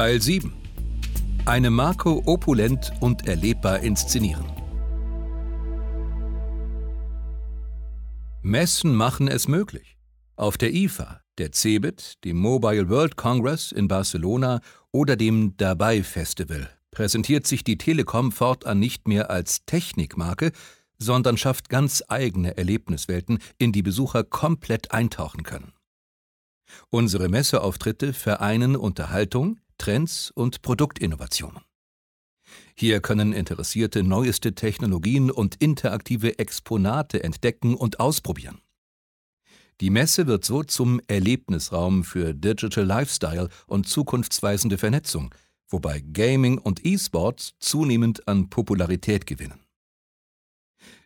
Teil 7. Eine Marke opulent und erlebbar inszenieren. Messen machen es möglich. Auf der IFA, der CeBIT, dem Mobile World Congress in Barcelona oder dem Dabei Festival präsentiert sich die Telekom fortan nicht mehr als Technikmarke, sondern schafft ganz eigene Erlebniswelten, in die Besucher komplett eintauchen können. Unsere Messeauftritte vereinen Unterhaltung, Trends und Produktinnovationen. Hier können Interessierte neueste Technologien und interaktive Exponate entdecken und ausprobieren. Die Messe wird so zum Erlebnisraum für Digital Lifestyle und zukunftsweisende Vernetzung, wobei Gaming und E-Sports zunehmend an Popularität gewinnen.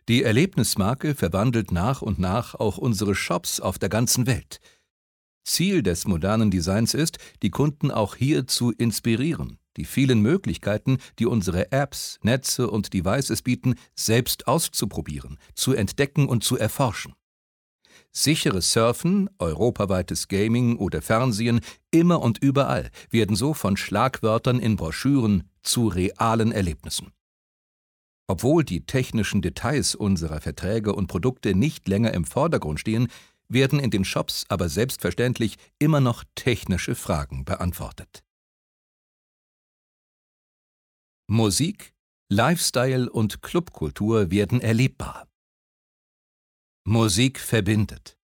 Die Erlebnismarke verwandelt nach und nach auch unsere Shops auf der ganzen Welt – Ziel des modernen Designs ist, die Kunden auch hier zu inspirieren, die vielen Möglichkeiten, die unsere Apps, Netze und Devices bieten, selbst auszuprobieren, zu entdecken und zu erforschen. Sicheres Surfen, europaweites Gaming oder Fernsehen, immer und überall, werden so von Schlagwörtern in Broschüren zu realen Erlebnissen. Obwohl die technischen Details unserer Verträge und Produkte nicht länger im Vordergrund stehen, werden in den Shops aber selbstverständlich immer noch technische Fragen beantwortet. Musik, Lifestyle und Clubkultur werden erlebbar. Musik verbindet.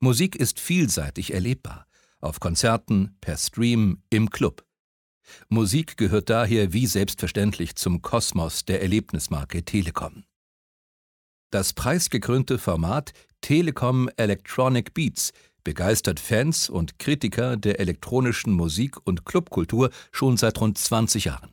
Musik ist vielseitig erlebbar, auf Konzerten, per Stream, im Club. Musik gehört daher wie selbstverständlich zum Kosmos der Erlebnismarke Telekom. Das preisgekrönte Format Telekom Electronic Beats begeistert Fans und Kritiker der elektronischen Musik- und Clubkultur schon seit rund 20 Jahren.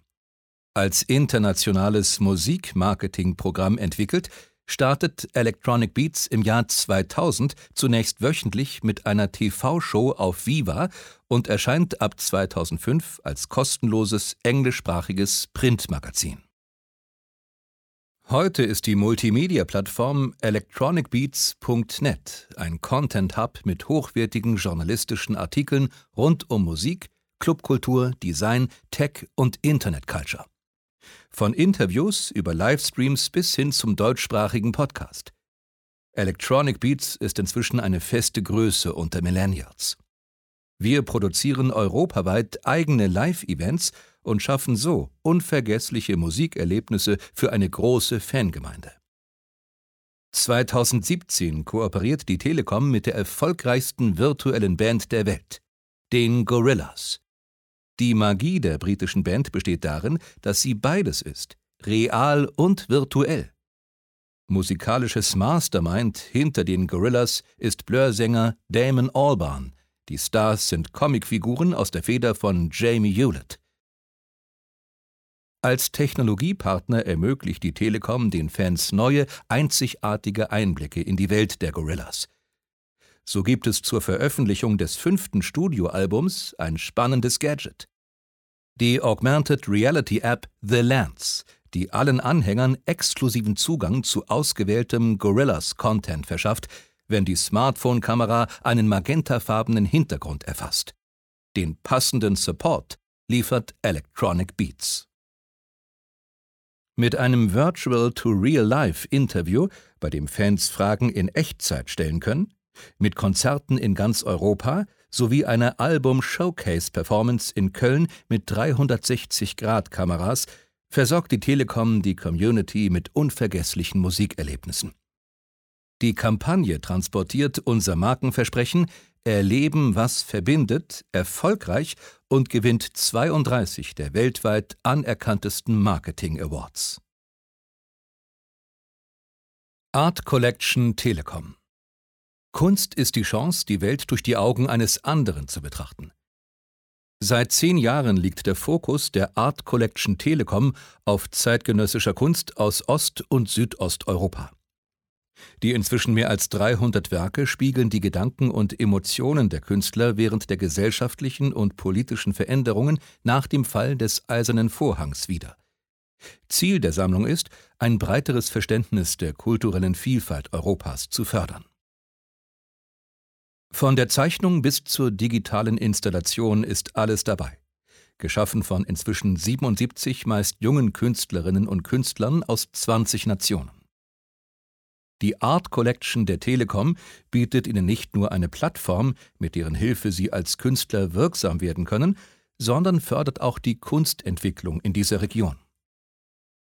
Als internationales Musikmarketingprogramm entwickelt, startet Electronic Beats im Jahr 2000 zunächst wöchentlich mit einer TV-Show auf Viva und erscheint ab 2005 als kostenloses englischsprachiges Printmagazin. Heute ist die Multimedia-Plattform electronicbeats.net ein Content-Hub mit hochwertigen journalistischen Artikeln rund um Musik, Clubkultur, Design, Tech und Internet-Culture. Von Interviews über Livestreams bis hin zum deutschsprachigen Podcast. Electronic Beats ist inzwischen eine feste Größe unter Millennials. Wir produzieren europaweit eigene Live-Events und schaffen so unvergessliche Musikerlebnisse für eine große Fangemeinde. 2017 kooperiert die Telekom mit der erfolgreichsten virtuellen Band der Welt, den Gorillas. Die Magie der britischen Band besteht darin, dass sie beides ist, real und virtuell. Musikalisches Mastermind hinter den Gorillas ist Blur-Sänger Damon Albarn. Die Stars sind Comicfiguren aus der Feder von Jamie Hewlett. Als Technologiepartner ermöglicht die Telekom den Fans neue, einzigartige Einblicke in die Welt der Gorillas. So gibt es zur Veröffentlichung des fünften Studioalbums ein spannendes Gadget. Die Augmented Reality App The Lance, die allen Anhängern exklusiven Zugang zu ausgewähltem Gorillas-Content verschafft, wenn die Smartphone-Kamera einen magentafarbenen Hintergrund erfasst. Den passenden Support liefert Electronic Beats. Mit einem Virtual-to-Real-Life-Interview, bei dem Fans Fragen in Echtzeit stellen können, mit Konzerten in ganz Europa sowie einer Album-Showcase-Performance in Köln mit 360-Grad-Kameras versorgt die Telekom die Community mit unvergesslichen Musikerlebnissen. Die Kampagne transportiert unser Markenversprechen Erleben, was verbindet, erfolgreich und gewinnt 32 der weltweit anerkanntesten Marketing Awards. Art Collection Telekom Kunst ist die Chance, die Welt durch die Augen eines anderen zu betrachten. Seit zehn Jahren liegt der Fokus der Art Collection Telekom auf zeitgenössischer Kunst aus Ost- und Südosteuropa. Die inzwischen mehr als 300 Werke spiegeln die Gedanken und Emotionen der Künstler während der gesellschaftlichen und politischen Veränderungen nach dem Fall des Eisernen Vorhangs wider. Ziel der Sammlung ist, ein breiteres Verständnis der kulturellen Vielfalt Europas zu fördern. Von der Zeichnung bis zur digitalen Installation ist alles dabei. geschaffen von inzwischen 77 meist jungen Künstlerinnen und Künstlern aus 20 Nationen. Die Art Collection der Telekom bietet Ihnen nicht nur eine Plattform, mit deren Hilfe Sie als Künstler wirksam werden können, sondern fördert auch die Kunstentwicklung in dieser Region.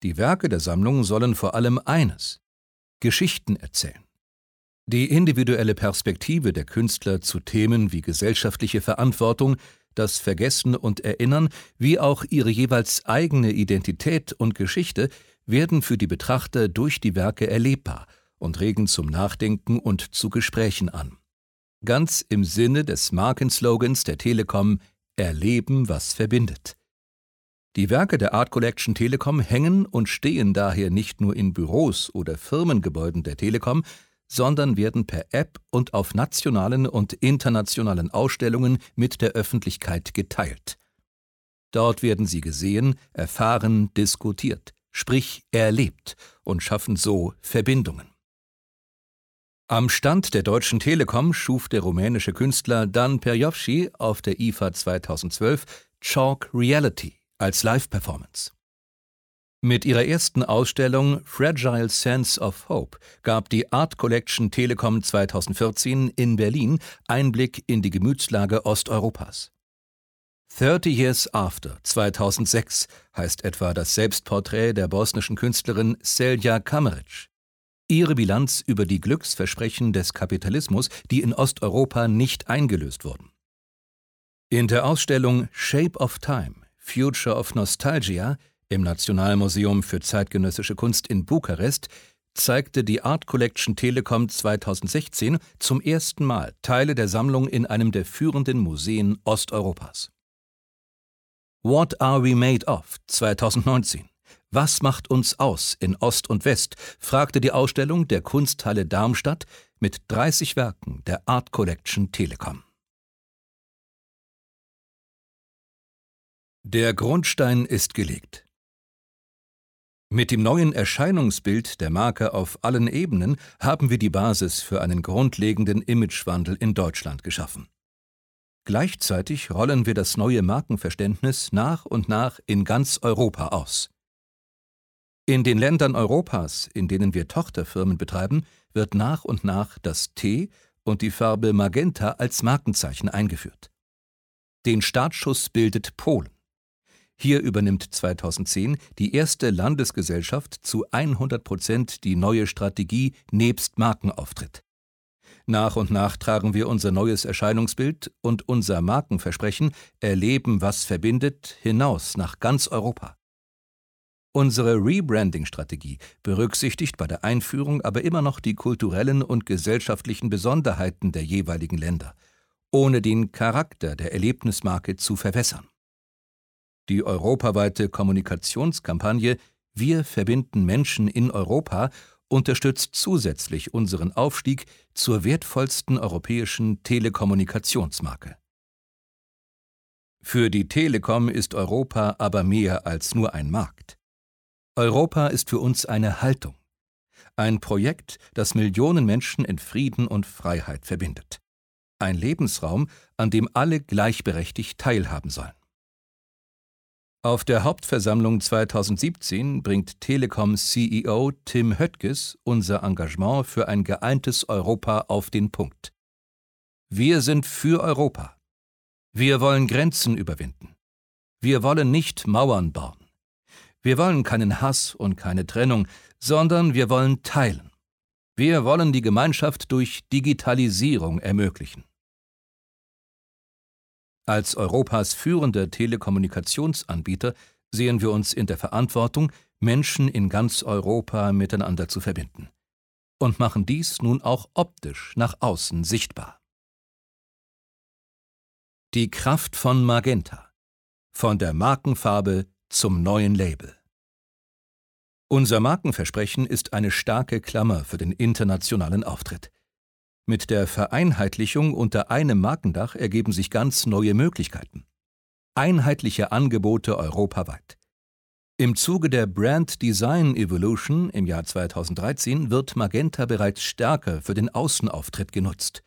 Die Werke der Sammlung sollen vor allem eines Geschichten erzählen. Die individuelle Perspektive der Künstler zu Themen wie gesellschaftliche Verantwortung, das Vergessen und Erinnern, wie auch ihre jeweils eigene Identität und Geschichte werden für die Betrachter durch die Werke erlebbar und regen zum Nachdenken und zu Gesprächen an. Ganz im Sinne des Markenslogans der Telekom Erleben, was verbindet. Die Werke der Art Collection Telekom hängen und stehen daher nicht nur in Büros oder Firmengebäuden der Telekom, sondern werden per App und auf nationalen und internationalen Ausstellungen mit der Öffentlichkeit geteilt. Dort werden sie gesehen, erfahren, diskutiert, sprich erlebt und schaffen so Verbindungen. Am Stand der Deutschen Telekom schuf der rumänische Künstler Dan Perjovci auf der IFA 2012 Chalk Reality als Live-Performance. Mit ihrer ersten Ausstellung Fragile Sense of Hope gab die Art Collection Telekom 2014 in Berlin Einblick in die Gemütslage Osteuropas. 30 Years After 2006 heißt etwa das Selbstporträt der bosnischen Künstlerin Selja Kameric. Ihre Bilanz über die Glücksversprechen des Kapitalismus, die in Osteuropa nicht eingelöst wurden. In der Ausstellung Shape of Time, Future of Nostalgia im Nationalmuseum für zeitgenössische Kunst in Bukarest zeigte die Art Collection Telekom 2016 zum ersten Mal Teile der Sammlung in einem der führenden Museen Osteuropas. What Are We Made Of 2019 was macht uns aus in Ost und West? fragte die Ausstellung der Kunsthalle Darmstadt mit 30 Werken der Art Collection Telekom. Der Grundstein ist gelegt. Mit dem neuen Erscheinungsbild der Marke auf allen Ebenen haben wir die Basis für einen grundlegenden Imagewandel in Deutschland geschaffen. Gleichzeitig rollen wir das neue Markenverständnis nach und nach in ganz Europa aus. In den Ländern Europas, in denen wir Tochterfirmen betreiben, wird nach und nach das T und die Farbe Magenta als Markenzeichen eingeführt. Den Startschuss bildet Polen. Hier übernimmt 2010 die erste Landesgesellschaft zu 100 Prozent die neue Strategie nebst Markenauftritt. Nach und nach tragen wir unser neues Erscheinungsbild und unser Markenversprechen Erleben, was verbindet, hinaus nach ganz Europa. Unsere Rebranding-Strategie berücksichtigt bei der Einführung aber immer noch die kulturellen und gesellschaftlichen Besonderheiten der jeweiligen Länder, ohne den Charakter der Erlebnismarke zu verwässern. Die europaweite Kommunikationskampagne Wir verbinden Menschen in Europa unterstützt zusätzlich unseren Aufstieg zur wertvollsten europäischen Telekommunikationsmarke. Für die Telekom ist Europa aber mehr als nur ein Markt. Europa ist für uns eine Haltung, ein Projekt, das Millionen Menschen in Frieden und Freiheit verbindet, ein Lebensraum, an dem alle gleichberechtigt teilhaben sollen. Auf der Hauptversammlung 2017 bringt Telekom CEO Tim Höttges unser Engagement für ein geeintes Europa auf den Punkt. Wir sind für Europa. Wir wollen Grenzen überwinden. Wir wollen nicht Mauern bauen. Wir wollen keinen Hass und keine Trennung, sondern wir wollen teilen. Wir wollen die Gemeinschaft durch Digitalisierung ermöglichen. Als Europas führender Telekommunikationsanbieter sehen wir uns in der Verantwortung, Menschen in ganz Europa miteinander zu verbinden. Und machen dies nun auch optisch nach außen sichtbar. Die Kraft von Magenta. Von der Markenfarbe zum neuen Label. Unser Markenversprechen ist eine starke Klammer für den internationalen Auftritt. Mit der Vereinheitlichung unter einem Markendach ergeben sich ganz neue Möglichkeiten. Einheitliche Angebote europaweit. Im Zuge der Brand Design Evolution im Jahr 2013 wird Magenta bereits stärker für den Außenauftritt genutzt.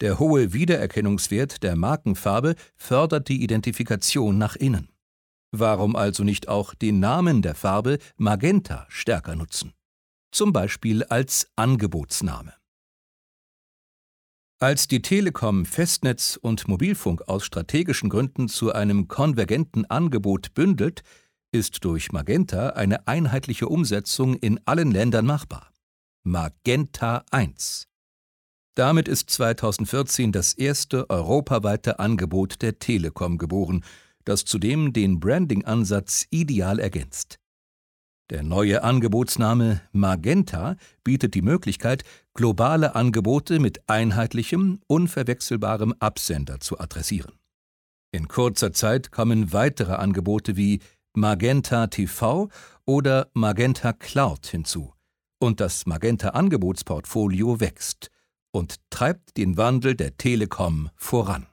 Der hohe Wiedererkennungswert der Markenfarbe fördert die Identifikation nach innen. Warum also nicht auch den Namen der Farbe Magenta stärker nutzen? Zum Beispiel als Angebotsname. Als die Telekom Festnetz und Mobilfunk aus strategischen Gründen zu einem konvergenten Angebot bündelt, ist durch Magenta eine einheitliche Umsetzung in allen Ländern machbar. Magenta 1 damit ist 2014 das erste europaweite Angebot der Telekom geboren, das zudem den Branding-Ansatz ideal ergänzt. Der neue Angebotsname Magenta bietet die Möglichkeit, globale Angebote mit einheitlichem, unverwechselbarem Absender zu adressieren. In kurzer Zeit kommen weitere Angebote wie Magenta TV oder Magenta Cloud hinzu, und das Magenta Angebotsportfolio wächst und treibt den Wandel der Telekom voran.